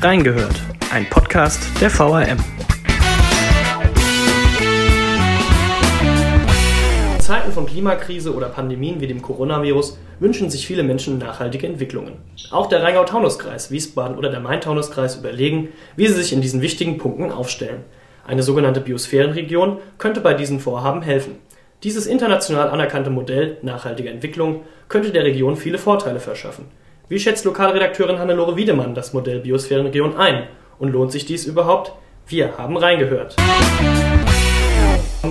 Reingehört, ein Podcast der VRM. In Zeiten von Klimakrise oder Pandemien wie dem Coronavirus wünschen sich viele Menschen nachhaltige Entwicklungen. Auch der Rheingau-Taunus-Kreis, Wiesbaden oder der Main-Taunus-Kreis überlegen, wie sie sich in diesen wichtigen Punkten aufstellen. Eine sogenannte Biosphärenregion könnte bei diesen Vorhaben helfen. Dieses international anerkannte Modell nachhaltiger Entwicklung könnte der Region viele Vorteile verschaffen. Wie schätzt Lokalredakteurin Hannelore Wiedemann das Modell Biosphärenregion ein? Und lohnt sich dies überhaupt? Wir haben reingehört.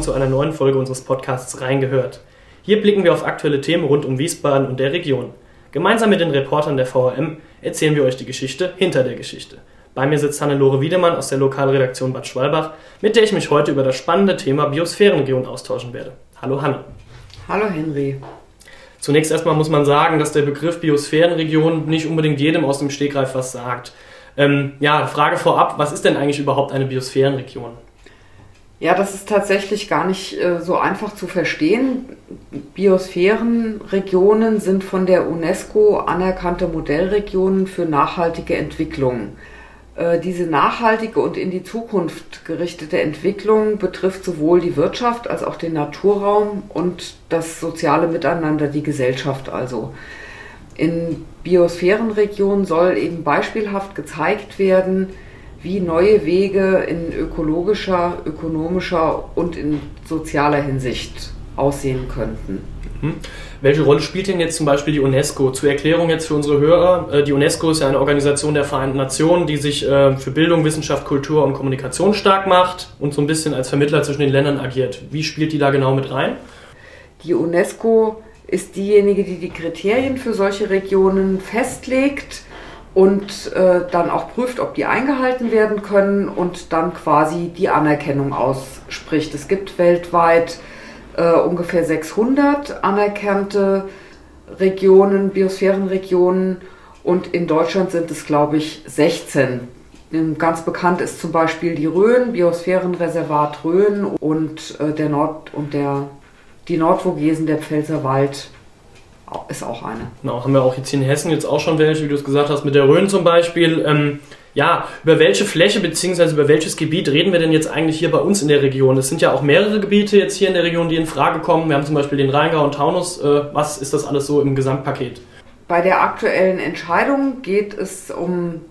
Zu einer neuen Folge unseres Podcasts Reingehört. Hier blicken wir auf aktuelle Themen rund um Wiesbaden und der Region. Gemeinsam mit den Reportern der VRM erzählen wir euch die Geschichte hinter der Geschichte. Bei mir sitzt Hannelore Wiedemann aus der Lokalredaktion Bad Schwalbach, mit der ich mich heute über das spannende Thema Biosphärenregion austauschen werde. Hallo Hanne. Hallo Henry. Zunächst erstmal muss man sagen, dass der Begriff Biosphärenregion nicht unbedingt jedem aus dem Stegreif was sagt. Ähm, ja, Frage vorab, was ist denn eigentlich überhaupt eine Biosphärenregion? Ja, das ist tatsächlich gar nicht äh, so einfach zu verstehen. Biosphärenregionen sind von der UNESCO anerkannte Modellregionen für nachhaltige Entwicklung. Äh, diese nachhaltige und in die Zukunft gerichtete Entwicklung betrifft sowohl die Wirtschaft als auch den Naturraum und das soziale Miteinander, die Gesellschaft also. In Biosphärenregionen soll eben beispielhaft gezeigt werden, wie neue Wege in ökologischer, ökonomischer und in sozialer Hinsicht aussehen könnten. Mhm. Welche Rolle spielt denn jetzt zum Beispiel die UNESCO? Zur Erklärung jetzt für unsere Hörer. Äh, die UNESCO ist ja eine Organisation der Vereinten Nationen, die sich äh, für Bildung, Wissenschaft, Kultur und Kommunikation stark macht und so ein bisschen als Vermittler zwischen den Ländern agiert. Wie spielt die da genau mit rein? Die UNESCO ist diejenige, die die Kriterien für solche Regionen festlegt und äh, dann auch prüft, ob die eingehalten werden können und dann quasi die Anerkennung ausspricht. Es gibt weltweit äh, ungefähr 600 anerkannte Regionen, Biosphärenregionen und in Deutschland sind es, glaube ich, 16. Ganz bekannt ist zum Beispiel die Rhön, Biosphärenreservat Rhön und äh, der Nord und der die Nordvogesen, der Pfälzerwald ist auch eine. Genau, haben wir auch jetzt hier in Hessen jetzt auch schon welche, wie du es gesagt hast, mit der Rhön zum Beispiel. Ähm, ja, über welche Fläche bzw. über welches Gebiet reden wir denn jetzt eigentlich hier bei uns in der Region? Es sind ja auch mehrere Gebiete jetzt hier in der Region, die in Frage kommen. Wir haben zum Beispiel den Rheingau und Taunus. Äh, was ist das alles so im Gesamtpaket? Bei der aktuellen Entscheidung geht es um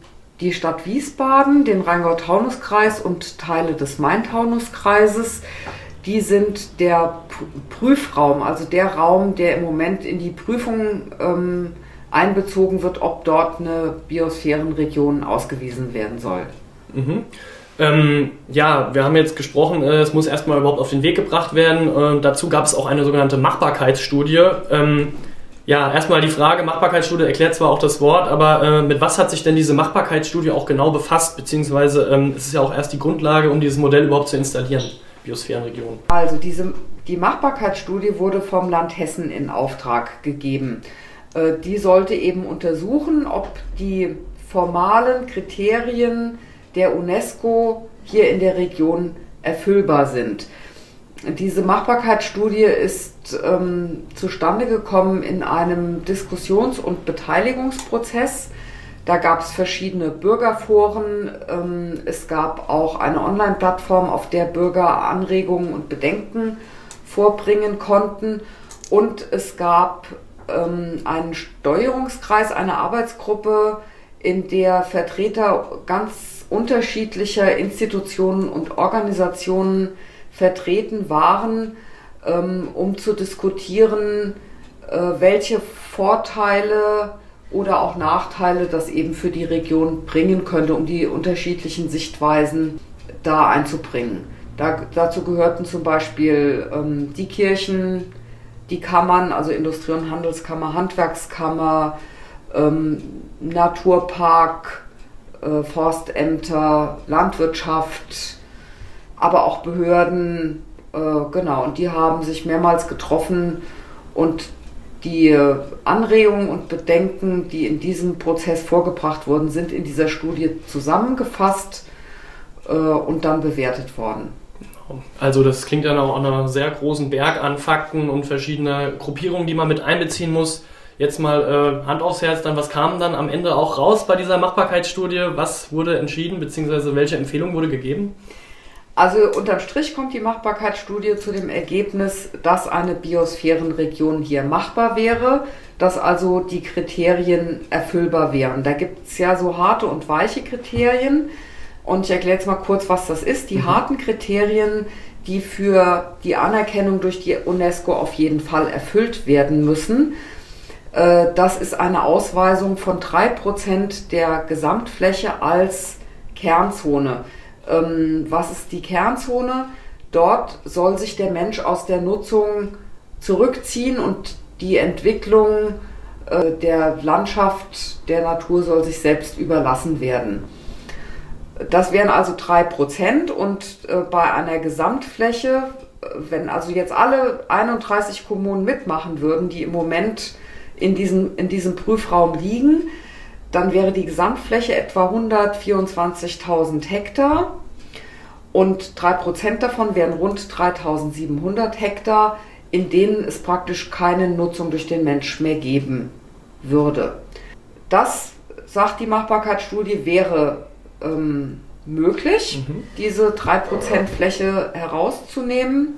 die Stadt Wiesbaden, den Rheingau-Taunus-Kreis und Teile des Main-Taunus-Kreises. Die sind der Prüfraum, also der Raum, der im Moment in die Prüfung ähm, einbezogen wird, ob dort eine Biosphärenregion ausgewiesen werden soll. Mhm. Ähm, ja, wir haben jetzt gesprochen, äh, es muss erstmal überhaupt auf den Weg gebracht werden. Äh, dazu gab es auch eine sogenannte Machbarkeitsstudie. Ähm, ja, erstmal die Frage, Machbarkeitsstudie erklärt zwar auch das Wort, aber äh, mit was hat sich denn diese Machbarkeitsstudie auch genau befasst? Beziehungsweise ähm, es ist ja auch erst die Grundlage, um dieses Modell überhaupt zu installieren, Biosphärenregion. Also diese, die Machbarkeitsstudie wurde vom Land Hessen in Auftrag gegeben. Äh, die sollte eben untersuchen, ob die formalen Kriterien der UNESCO hier in der Region erfüllbar sind. Diese Machbarkeitsstudie ist ähm, zustande gekommen in einem Diskussions- und Beteiligungsprozess. Da gab es verschiedene Bürgerforen. Ähm, es gab auch eine Online-Plattform, auf der Bürger Anregungen und Bedenken vorbringen konnten. Und es gab ähm, einen Steuerungskreis, eine Arbeitsgruppe, in der Vertreter ganz unterschiedlicher Institutionen und Organisationen vertreten waren, ähm, um zu diskutieren, äh, welche Vorteile oder auch Nachteile das eben für die Region bringen könnte, um die unterschiedlichen Sichtweisen da einzubringen. Da, dazu gehörten zum Beispiel ähm, die Kirchen, die Kammern, also Industrie- und Handelskammer, Handwerkskammer, ähm, Naturpark, äh, Forstämter, Landwirtschaft, aber auch Behörden, äh, genau, und die haben sich mehrmals getroffen und die Anregungen und Bedenken, die in diesem Prozess vorgebracht wurden, sind in dieser Studie zusammengefasst äh, und dann bewertet worden. Also das klingt dann auch an einer sehr großen Berg an Fakten und verschiedener Gruppierungen, die man mit einbeziehen muss. Jetzt mal äh, Hand aufs Herz, dann was kam dann am Ende auch raus bei dieser Machbarkeitsstudie? Was wurde entschieden, beziehungsweise welche Empfehlung wurde gegeben? Also unterm Strich kommt die Machbarkeitsstudie zu dem Ergebnis, dass eine Biosphärenregion hier machbar wäre, dass also die Kriterien erfüllbar wären. Da gibt es ja so harte und weiche Kriterien. Und ich erkläre jetzt mal kurz, was das ist. Die mhm. harten Kriterien, die für die Anerkennung durch die UNESCO auf jeden Fall erfüllt werden müssen, äh, das ist eine Ausweisung von 3% der Gesamtfläche als Kernzone. Ähm, was ist die Kernzone? Dort soll sich der Mensch aus der Nutzung zurückziehen und die Entwicklung äh, der Landschaft, der Natur soll sich selbst überlassen werden. Das wären also 3% und äh, bei einer Gesamtfläche, wenn also jetzt alle 31 Kommunen mitmachen würden, die im Moment in diesem, in diesem Prüfraum liegen, dann wäre die Gesamtfläche etwa 124.000 Hektar und 3% davon wären rund 3.700 Hektar, in denen es praktisch keine Nutzung durch den Mensch mehr geben würde. Das, sagt die Machbarkeitsstudie, wäre ähm, möglich, mhm. diese 3% Fläche herauszunehmen.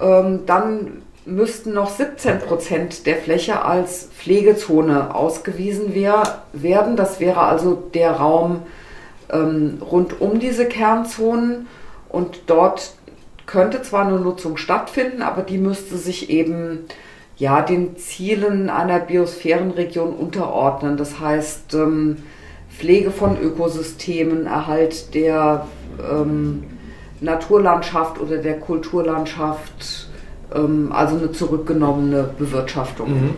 Ähm, dann müssten noch 17 Prozent der Fläche als Pflegezone ausgewiesen wär, werden. Das wäre also der Raum ähm, rund um diese Kernzonen und dort könnte zwar eine Nutzung stattfinden, aber die müsste sich eben ja den Zielen einer Biosphärenregion unterordnen. Das heißt ähm, Pflege von Ökosystemen, Erhalt der ähm, Naturlandschaft oder der Kulturlandschaft, ähm, also eine zurückgenommene Bewirtschaftung. Mhm.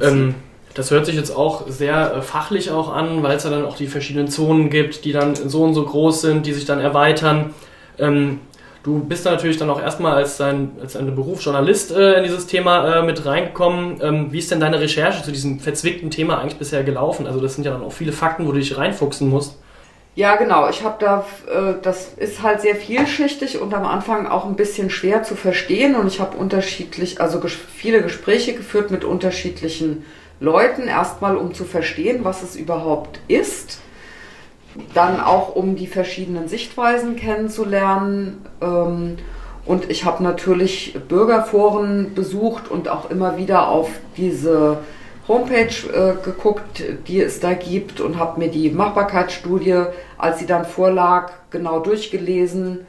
Ähm, das hört sich jetzt auch sehr äh, fachlich auch an, weil es ja dann auch die verschiedenen Zonen gibt, die dann so und so groß sind, die sich dann erweitern. Ähm, du bist da natürlich dann auch erstmal als dein, als dein Beruf äh, in dieses Thema äh, mit reingekommen. Ähm, wie ist denn deine Recherche zu diesem verzwickten Thema eigentlich bisher gelaufen? Also das sind ja dann auch viele Fakten, wo du dich reinfuchsen musst. Ja, genau. Ich habe da, äh, das ist halt sehr vielschichtig und am Anfang auch ein bisschen schwer zu verstehen. Und ich habe unterschiedlich, also ges viele Gespräche geführt mit unterschiedlichen Leuten. Erstmal, um zu verstehen, was es überhaupt ist. Dann auch, um die verschiedenen Sichtweisen kennenzulernen. Ähm, und ich habe natürlich Bürgerforen besucht und auch immer wieder auf diese Homepage äh, geguckt, die es da gibt und habe mir die Machbarkeitsstudie, als sie dann vorlag, genau durchgelesen.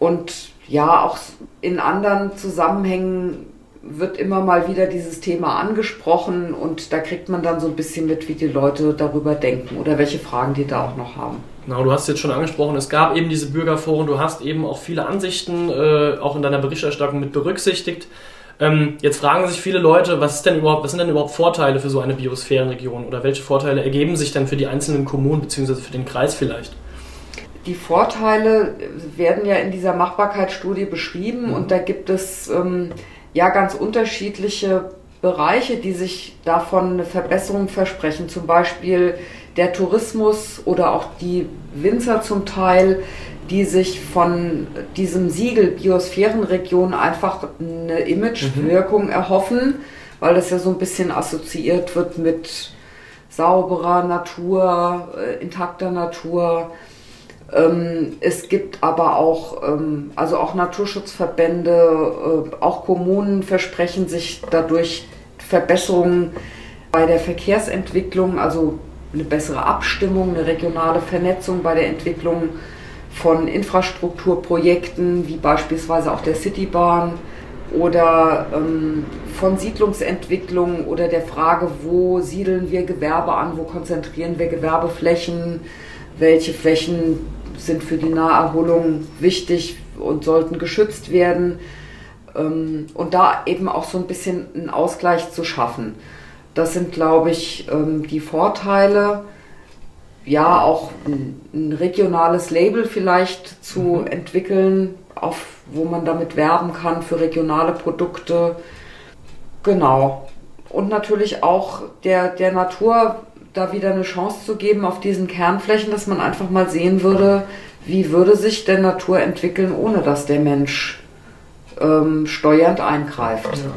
Und ja, auch in anderen Zusammenhängen wird immer mal wieder dieses Thema angesprochen und da kriegt man dann so ein bisschen mit, wie die Leute darüber denken oder welche Fragen die da auch noch haben. Genau, du hast jetzt schon angesprochen, es gab eben diese Bürgerforen, du hast eben auch viele Ansichten äh, auch in deiner Berichterstattung mit berücksichtigt. Ähm, jetzt fragen sich viele Leute, was, ist denn überhaupt, was sind denn überhaupt Vorteile für so eine Biosphärenregion oder welche Vorteile ergeben sich denn für die einzelnen Kommunen bzw. für den Kreis vielleicht? Die Vorteile werden ja in dieser Machbarkeitsstudie beschrieben mhm. und da gibt es ähm, ja ganz unterschiedliche Bereiche, die sich davon eine Verbesserung versprechen. Zum Beispiel der Tourismus oder auch die Winzer zum Teil, die sich von diesem Siegel Biosphärenregion einfach eine Imagewirkung mhm. erhoffen, weil das ja so ein bisschen assoziiert wird mit sauberer Natur, äh, intakter Natur. Ähm, es gibt aber auch, ähm, also auch Naturschutzverbände, äh, auch Kommunen versprechen sich dadurch Verbesserungen bei der Verkehrsentwicklung, also eine bessere Abstimmung, eine regionale Vernetzung bei der Entwicklung von Infrastrukturprojekten, wie beispielsweise auch der Citybahn oder ähm, von Siedlungsentwicklung oder der Frage, wo siedeln wir Gewerbe an, wo konzentrieren wir Gewerbeflächen, welche Flächen sind für die Naherholung wichtig und sollten geschützt werden. Ähm, und da eben auch so ein bisschen einen Ausgleich zu schaffen. Das sind, glaube ich, ähm, die Vorteile ja auch ein, ein regionales Label vielleicht zu mhm. entwickeln, auf, wo man damit werben kann für regionale Produkte. Genau. Und natürlich auch der, der Natur da wieder eine Chance zu geben auf diesen Kernflächen, dass man einfach mal sehen würde, wie würde sich denn Natur entwickeln, ohne dass der Mensch ähm, steuernd eingreift. Ja.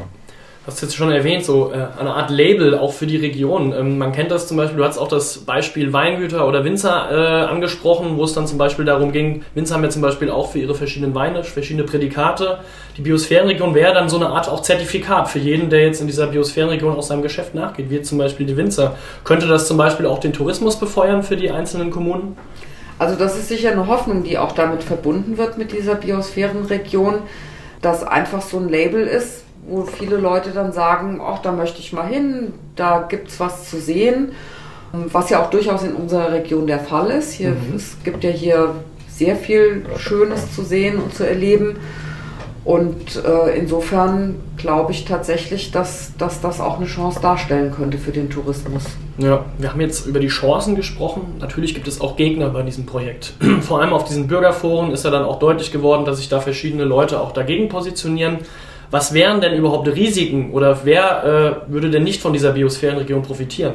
Hast jetzt schon erwähnt, so äh, eine Art Label auch für die Region. Ähm, man kennt das zum Beispiel, du hast auch das Beispiel Weingüter oder Winzer äh, angesprochen, wo es dann zum Beispiel darum ging, Winzer haben ja zum Beispiel auch für ihre verschiedenen Weine verschiedene Prädikate. Die Biosphärenregion wäre dann so eine Art auch Zertifikat für jeden, der jetzt in dieser Biosphärenregion aus seinem Geschäft nachgeht, wie zum Beispiel die Winzer. Könnte das zum Beispiel auch den Tourismus befeuern für die einzelnen Kommunen? Also das ist sicher eine Hoffnung, die auch damit verbunden wird mit dieser Biosphärenregion, dass einfach so ein Label ist, wo viele Leute dann sagen, ach, da möchte ich mal hin, da gibt es was zu sehen, was ja auch durchaus in unserer Region der Fall ist. Hier, mhm. Es gibt ja hier sehr viel Schönes zu sehen und zu erleben. Und äh, insofern glaube ich tatsächlich, dass, dass das auch eine Chance darstellen könnte für den Tourismus. Ja, wir haben jetzt über die Chancen gesprochen. Natürlich gibt es auch Gegner bei diesem Projekt. Vor allem auf diesen Bürgerforen ist ja dann auch deutlich geworden, dass sich da verschiedene Leute auch dagegen positionieren. Was wären denn überhaupt Risiken oder wer äh, würde denn nicht von dieser Biosphärenregion profitieren?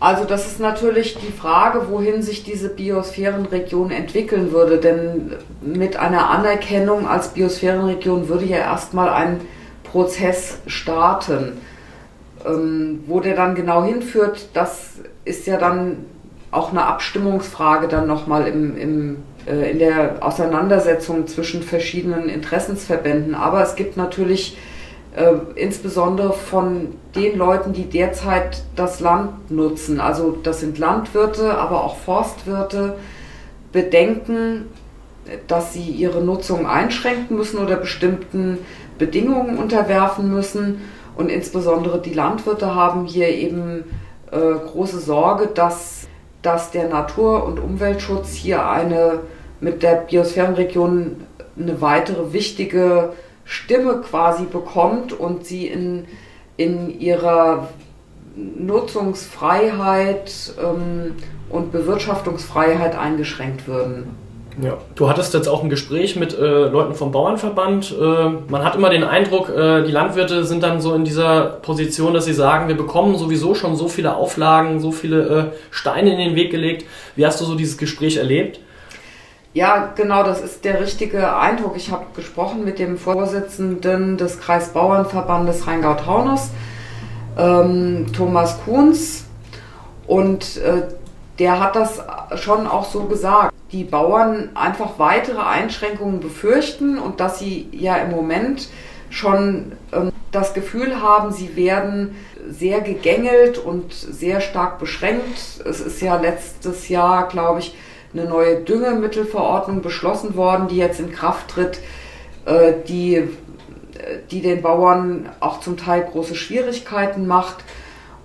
Also das ist natürlich die Frage, wohin sich diese Biosphärenregion entwickeln würde. Denn mit einer Anerkennung als Biosphärenregion würde ja erstmal ein Prozess starten. Ähm, wo der dann genau hinführt, das ist ja dann auch eine Abstimmungsfrage dann nochmal im, im, in der Auseinandersetzung zwischen verschiedenen Interessensverbänden. Aber es gibt natürlich äh, insbesondere von den Leuten, die derzeit das Land nutzen, also das sind Landwirte, aber auch Forstwirte, Bedenken, dass sie ihre Nutzung einschränken müssen oder bestimmten Bedingungen unterwerfen müssen. Und insbesondere die Landwirte haben hier eben äh, große Sorge, dass, dass der Natur- und Umweltschutz hier eine mit der Biosphärenregion eine weitere wichtige Stimme quasi bekommt und sie in, in ihrer Nutzungsfreiheit ähm, und Bewirtschaftungsfreiheit eingeschränkt würden. Ja, du hattest jetzt auch ein Gespräch mit äh, Leuten vom Bauernverband. Äh, man hat immer den Eindruck, äh, die Landwirte sind dann so in dieser Position, dass sie sagen, wir bekommen sowieso schon so viele Auflagen, so viele äh, Steine in den Weg gelegt. Wie hast du so dieses Gespräch erlebt? Ja, genau, das ist der richtige Eindruck. Ich habe gesprochen mit dem Vorsitzenden des Kreisbauernverbandes Rheingau-Taunus, ähm, Thomas Kuhns, und äh, der hat das schon auch so gesagt. Die Bauern einfach weitere Einschränkungen befürchten und dass sie ja im Moment schon ähm, das Gefühl haben, sie werden sehr gegängelt und sehr stark beschränkt. Es ist ja letztes Jahr, glaube ich, eine neue Düngemittelverordnung beschlossen worden, die jetzt in Kraft tritt, äh, die, die den Bauern auch zum Teil große Schwierigkeiten macht.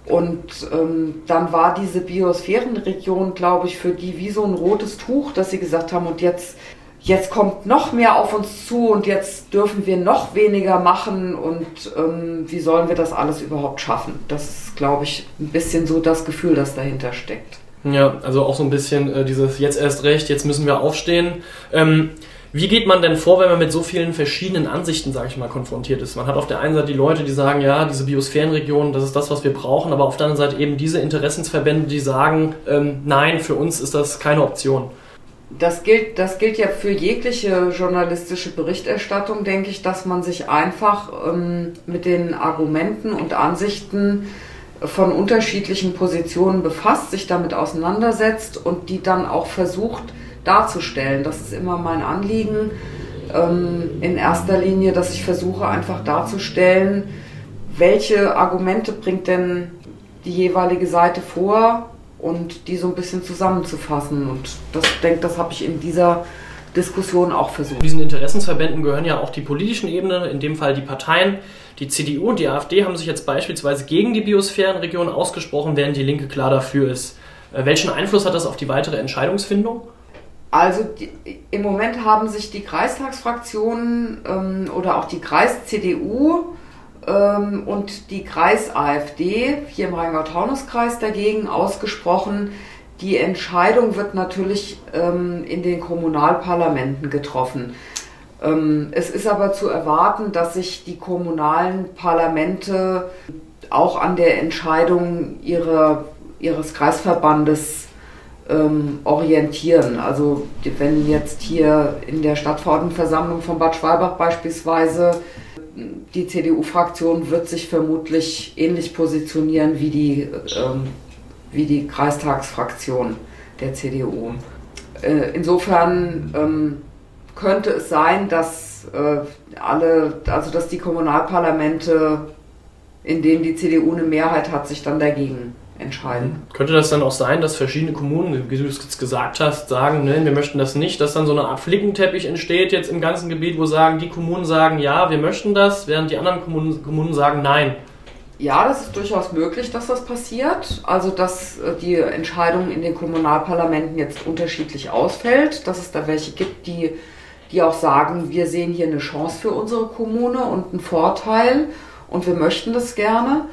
Und ähm, dann war diese Biosphärenregion, glaube ich, für die wie so ein rotes Tuch, dass sie gesagt haben, und jetzt, jetzt kommt noch mehr auf uns zu und jetzt dürfen wir noch weniger machen und ähm, wie sollen wir das alles überhaupt schaffen? Das ist, glaube ich, ein bisschen so das Gefühl, das dahinter steckt. Ja, also auch so ein bisschen äh, dieses jetzt erst recht, jetzt müssen wir aufstehen. Ähm, wie geht man denn vor, wenn man mit so vielen verschiedenen Ansichten, sage ich mal, konfrontiert ist? Man hat auf der einen Seite die Leute, die sagen, ja, diese Biosphärenregion, das ist das, was wir brauchen, aber auf der anderen Seite eben diese Interessensverbände, die sagen, ähm, nein, für uns ist das keine Option. Das gilt, das gilt ja für jegliche journalistische Berichterstattung, denke ich, dass man sich einfach ähm, mit den Argumenten und Ansichten von unterschiedlichen Positionen befasst, sich damit auseinandersetzt und die dann auch versucht darzustellen. Das ist immer mein Anliegen. Ähm, in erster Linie, dass ich versuche einfach darzustellen, welche Argumente bringt denn die jeweilige Seite vor und die so ein bisschen zusammenzufassen. Und das denke, das habe ich in dieser Diskussion auch versucht. Diesen Interessensverbänden gehören ja auch die politischen Ebenen, in dem Fall die Parteien. Die CDU und die AfD haben sich jetzt beispielsweise gegen die Biosphärenregion ausgesprochen, während die Linke klar dafür ist. Äh, welchen Einfluss hat das auf die weitere Entscheidungsfindung? Also die, im Moment haben sich die Kreistagsfraktionen ähm, oder auch die Kreis-CDU ähm, und die Kreis-AfD hier im Rheingau-Taunus-Kreis dagegen ausgesprochen. Die Entscheidung wird natürlich ähm, in den Kommunalparlamenten getroffen. Ähm, es ist aber zu erwarten, dass sich die kommunalen Parlamente auch an der Entscheidung ihrer, ihres Kreisverbandes ähm, orientieren. Also wenn jetzt hier in der Stadtverordnetenversammlung von Bad Schwalbach beispielsweise die CDU-Fraktion wird sich vermutlich ähnlich positionieren wie die, ähm, wie die Kreistagsfraktion der CDU. Äh, insofern ähm, könnte es sein, dass äh, alle, also dass die Kommunalparlamente, in denen die CDU eine Mehrheit hat, sich dann dagegen entscheiden. Könnte das dann auch sein, dass verschiedene Kommunen, wie du es gesagt hast, sagen, ne, wir möchten das nicht, dass dann so eine Art Flickenteppich entsteht jetzt im ganzen Gebiet, wo sagen, die Kommunen sagen, ja, wir möchten das, während die anderen Kommunen, Kommunen sagen, nein. Ja, das ist durchaus möglich, dass das passiert. Also, dass äh, die Entscheidung in den Kommunalparlamenten jetzt unterschiedlich ausfällt, dass es da welche gibt, die, die auch sagen, wir sehen hier eine Chance für unsere Kommune und einen Vorteil und wir möchten das gerne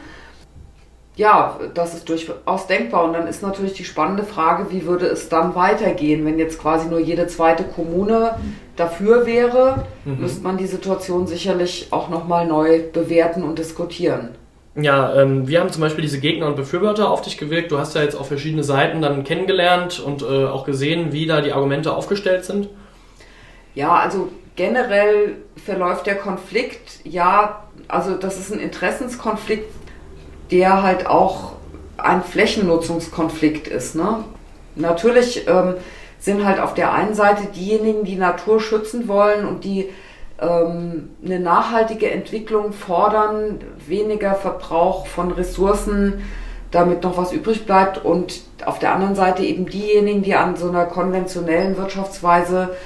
ja, das ist durchaus denkbar. Und dann ist natürlich die spannende Frage, wie würde es dann weitergehen, wenn jetzt quasi nur jede zweite Kommune dafür wäre, mhm. müsste man die Situation sicherlich auch nochmal neu bewerten und diskutieren. Ja, ähm, wir haben zum Beispiel diese Gegner und Befürworter auf dich gewirkt. Du hast ja jetzt auch verschiedene Seiten dann kennengelernt und äh, auch gesehen, wie da die Argumente aufgestellt sind. Ja, also generell verläuft der Konflikt, ja, also das ist ein Interessenskonflikt der halt auch ein Flächennutzungskonflikt ist. Ne? Natürlich ähm, sind halt auf der einen Seite diejenigen, die Natur schützen wollen und die ähm, eine nachhaltige Entwicklung fordern, weniger Verbrauch von Ressourcen, damit noch was übrig bleibt und auf der anderen Seite eben diejenigen, die an so einer konventionellen Wirtschaftsweise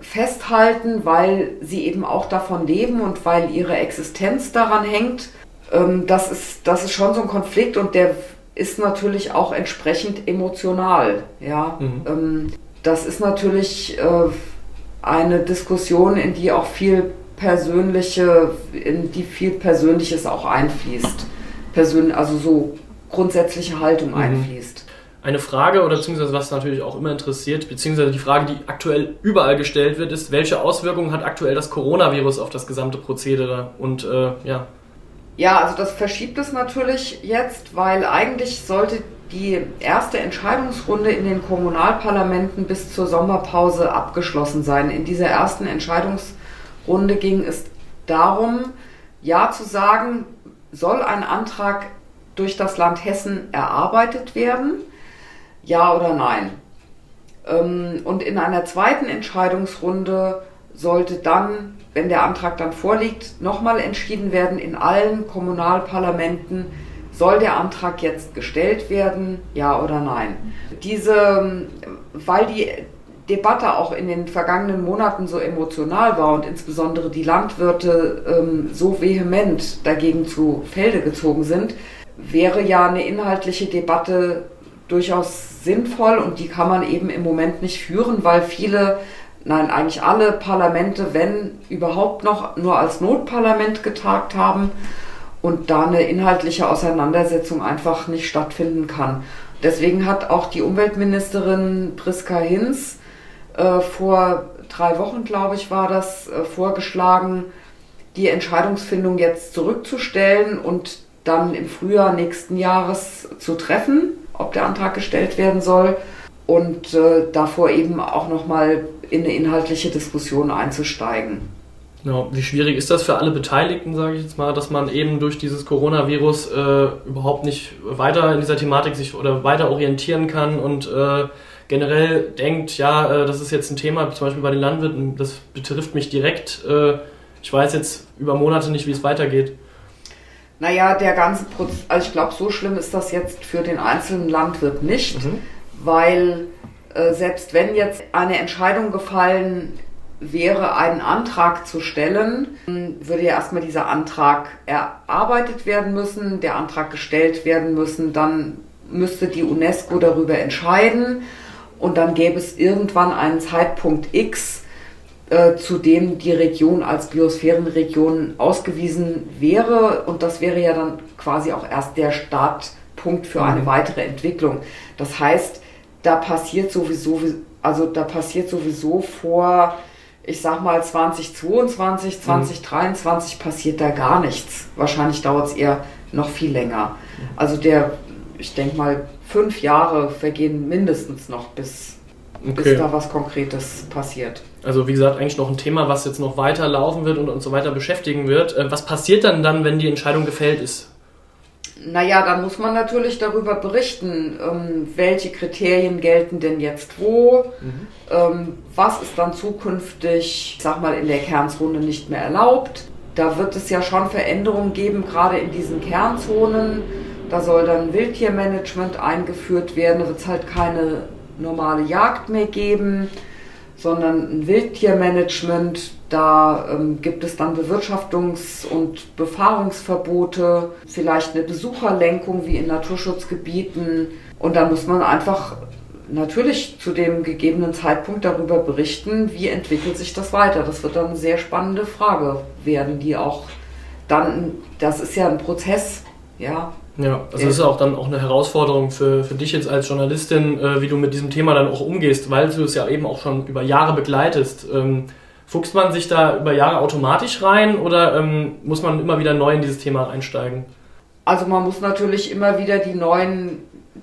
festhalten, weil sie eben auch davon leben und weil ihre Existenz daran hängt ähm, das, ist, das ist schon so ein Konflikt und der ist natürlich auch entsprechend emotional. Ja? Mhm. Ähm, das ist natürlich äh, eine Diskussion, in die auch viel persönliche, in die viel Persönliches auch einfließt. Persön also so grundsätzliche Haltung mhm. einfließt. Eine Frage, oder beziehungsweise was natürlich auch immer interessiert, beziehungsweise die Frage, die aktuell überall gestellt wird, ist, welche Auswirkungen hat aktuell das Coronavirus auf das gesamte Prozedere? Und äh, ja, ja, also das verschiebt es natürlich jetzt, weil eigentlich sollte die erste Entscheidungsrunde in den Kommunalparlamenten bis zur Sommerpause abgeschlossen sein. In dieser ersten Entscheidungsrunde ging es darum, Ja zu sagen, soll ein Antrag durch das Land Hessen erarbeitet werden? Ja oder nein? Ähm, und in einer zweiten Entscheidungsrunde sollte dann wenn der Antrag dann vorliegt, nochmal entschieden werden in allen Kommunalparlamenten, soll der Antrag jetzt gestellt werden, ja oder nein. Diese, weil die Debatte auch in den vergangenen Monaten so emotional war und insbesondere die Landwirte ähm, so vehement dagegen zu Felde gezogen sind, wäre ja eine inhaltliche Debatte durchaus sinnvoll und die kann man eben im Moment nicht führen, weil viele nein, eigentlich alle Parlamente, wenn überhaupt noch, nur als Notparlament getagt haben und da eine inhaltliche Auseinandersetzung einfach nicht stattfinden kann. Deswegen hat auch die Umweltministerin Priska Hinz äh, vor drei Wochen, glaube ich, war das, äh, vorgeschlagen, die Entscheidungsfindung jetzt zurückzustellen und dann im Frühjahr nächsten Jahres zu treffen, ob der Antrag gestellt werden soll und äh, davor eben auch nochmal in eine inhaltliche Diskussion einzusteigen. Ja, wie schwierig ist das für alle Beteiligten, sage ich jetzt mal, dass man eben durch dieses Coronavirus äh, überhaupt nicht weiter in dieser Thematik sich oder weiter orientieren kann und äh, generell denkt, ja, äh, das ist jetzt ein Thema, zum Beispiel bei den Landwirten, das betrifft mich direkt. Äh, ich weiß jetzt über Monate nicht, wie es weitergeht. Naja, der ganze Prozess, also ich glaube, so schlimm ist das jetzt für den einzelnen Landwirt nicht. Mhm weil äh, selbst wenn jetzt eine Entscheidung gefallen wäre, einen Antrag zu stellen, würde ja erstmal dieser Antrag erarbeitet werden müssen, der Antrag gestellt werden müssen, dann müsste die UNESCO darüber entscheiden und dann gäbe es irgendwann einen Zeitpunkt X, äh, zu dem die Region als Biosphärenregion ausgewiesen wäre und das wäre ja dann quasi auch erst der Startpunkt für eine mhm. weitere Entwicklung. Das heißt, da passiert sowieso, also da passiert sowieso vor, ich sag mal 2022, 2023 mhm. passiert da gar nichts. Wahrscheinlich dauert es eher noch viel länger. Also der, ich denke mal, fünf Jahre vergehen mindestens noch, bis, okay. bis da was Konkretes passiert. Also wie gesagt, eigentlich noch ein Thema, was jetzt noch weiter laufen wird und uns so weiter beschäftigen wird. Äh, was passiert dann dann, wenn die Entscheidung gefällt ist? Naja, dann muss man natürlich darüber berichten, ähm, welche Kriterien gelten denn jetzt wo, mhm. ähm, was ist dann zukünftig, ich sag mal, in der Kernzone nicht mehr erlaubt. Da wird es ja schon Veränderungen geben, gerade in diesen Kernzonen. Da soll dann Wildtiermanagement eingeführt werden, da wird es halt keine normale Jagd mehr geben sondern ein Wildtiermanagement. Da ähm, gibt es dann Bewirtschaftungs- und Befahrungsverbote, vielleicht eine Besucherlenkung wie in Naturschutzgebieten. Und da muss man einfach natürlich zu dem gegebenen Zeitpunkt darüber berichten, wie entwickelt sich das weiter. Das wird dann eine sehr spannende Frage werden, die auch dann, das ist ja ein Prozess, ja, ja, also das ist auch dann auch eine Herausforderung für, für dich jetzt als Journalistin, äh, wie du mit diesem Thema dann auch umgehst, weil du es ja eben auch schon über Jahre begleitest. Ähm, fuchst man sich da über Jahre automatisch rein oder ähm, muss man immer wieder neu in dieses Thema einsteigen? Also man muss natürlich immer wieder die neuen,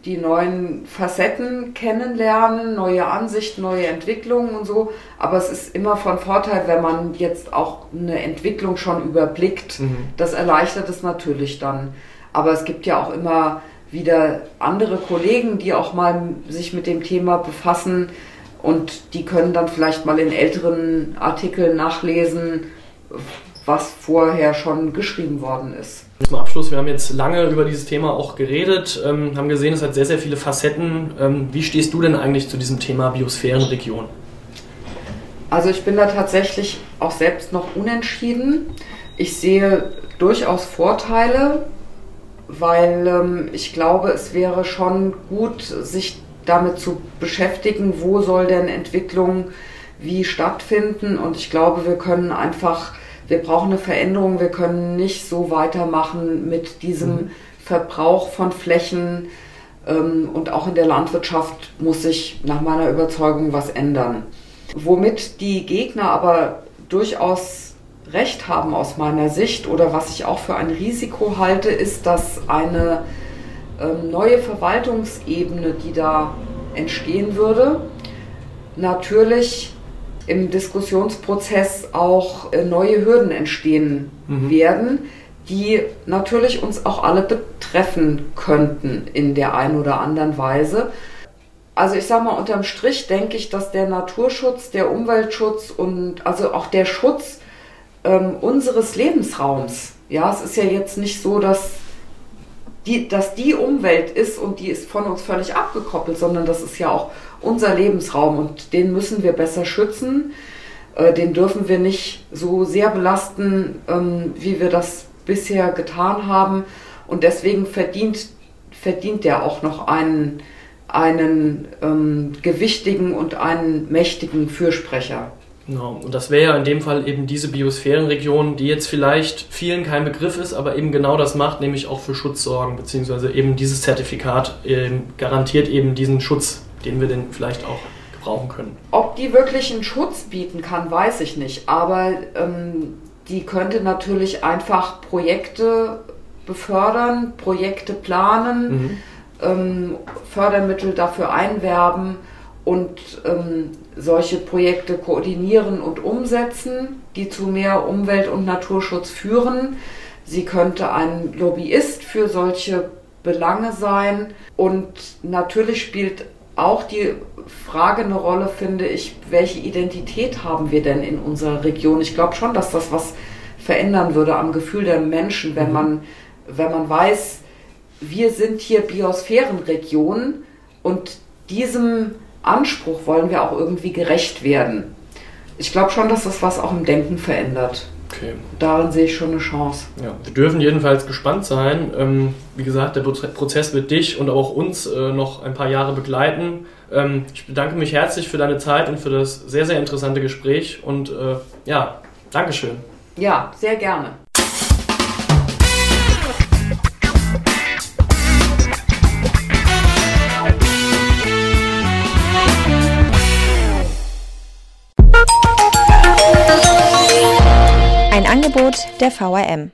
die neuen Facetten kennenlernen, neue Ansichten, neue Entwicklungen und so. Aber es ist immer von Vorteil, wenn man jetzt auch eine Entwicklung schon überblickt. Mhm. Das erleichtert es natürlich dann. Aber es gibt ja auch immer wieder andere Kollegen, die auch mal sich mit dem Thema befassen und die können dann vielleicht mal in älteren Artikeln nachlesen, was vorher schon geschrieben worden ist. Zum Abschluss, wir haben jetzt lange über dieses Thema auch geredet, ähm, haben gesehen, es hat sehr, sehr viele Facetten. Ähm, wie stehst du denn eigentlich zu diesem Thema Biosphärenregion? Also ich bin da tatsächlich auch selbst noch unentschieden. Ich sehe durchaus Vorteile, weil ähm, ich glaube, es wäre schon gut, sich damit zu beschäftigen, wo soll denn Entwicklung wie stattfinden. Und ich glaube, wir können einfach, wir brauchen eine Veränderung, wir können nicht so weitermachen mit diesem mhm. Verbrauch von Flächen. Ähm, und auch in der Landwirtschaft muss sich nach meiner Überzeugung was ändern. Womit die Gegner aber durchaus recht haben aus meiner Sicht oder was ich auch für ein Risiko halte, ist, dass eine ähm, neue Verwaltungsebene, die da entstehen würde, natürlich im Diskussionsprozess auch äh, neue Hürden entstehen mhm. werden, die natürlich uns auch alle betreffen könnten in der einen oder anderen Weise. Also ich sage mal, unterm Strich denke ich, dass der Naturschutz, der Umweltschutz und also auch der Schutz ähm, unseres Lebensraums. Ja, es ist ja jetzt nicht so, dass die, dass die Umwelt ist und die ist von uns völlig abgekoppelt, sondern das ist ja auch unser Lebensraum und den müssen wir besser schützen. Äh, den dürfen wir nicht so sehr belasten, ähm, wie wir das bisher getan haben. Und deswegen verdient, verdient der auch noch einen, einen ähm, gewichtigen und einen mächtigen Fürsprecher. Genau, und das wäre ja in dem Fall eben diese Biosphärenregion, die jetzt vielleicht vielen kein Begriff ist, aber eben genau das macht, nämlich auch für Schutz sorgen, beziehungsweise eben dieses Zertifikat ähm, garantiert eben diesen Schutz, den wir denn vielleicht auch gebrauchen können. Ob die wirklich einen Schutz bieten kann, weiß ich nicht, aber ähm, die könnte natürlich einfach Projekte befördern, Projekte planen, mhm. ähm, Fördermittel dafür einwerben und ähm, solche Projekte koordinieren und umsetzen, die zu mehr Umwelt- und Naturschutz führen. Sie könnte ein Lobbyist für solche Belange sein. Und natürlich spielt auch die Frage eine Rolle, finde ich, welche Identität haben wir denn in unserer Region? Ich glaube schon, dass das was verändern würde am Gefühl der Menschen, wenn mhm. man, wenn man weiß, wir sind hier Biosphärenregion und diesem Anspruch wollen wir auch irgendwie gerecht werden. Ich glaube schon, dass das was auch im Denken verändert. Okay. Darin sehe ich schon eine Chance. Ja, wir dürfen jedenfalls gespannt sein. Ähm, wie gesagt, der Prozess wird dich und auch uns äh, noch ein paar Jahre begleiten. Ähm, ich bedanke mich herzlich für deine Zeit und für das sehr, sehr interessante Gespräch und äh, ja, Dankeschön. Ja, sehr gerne. Der VRM.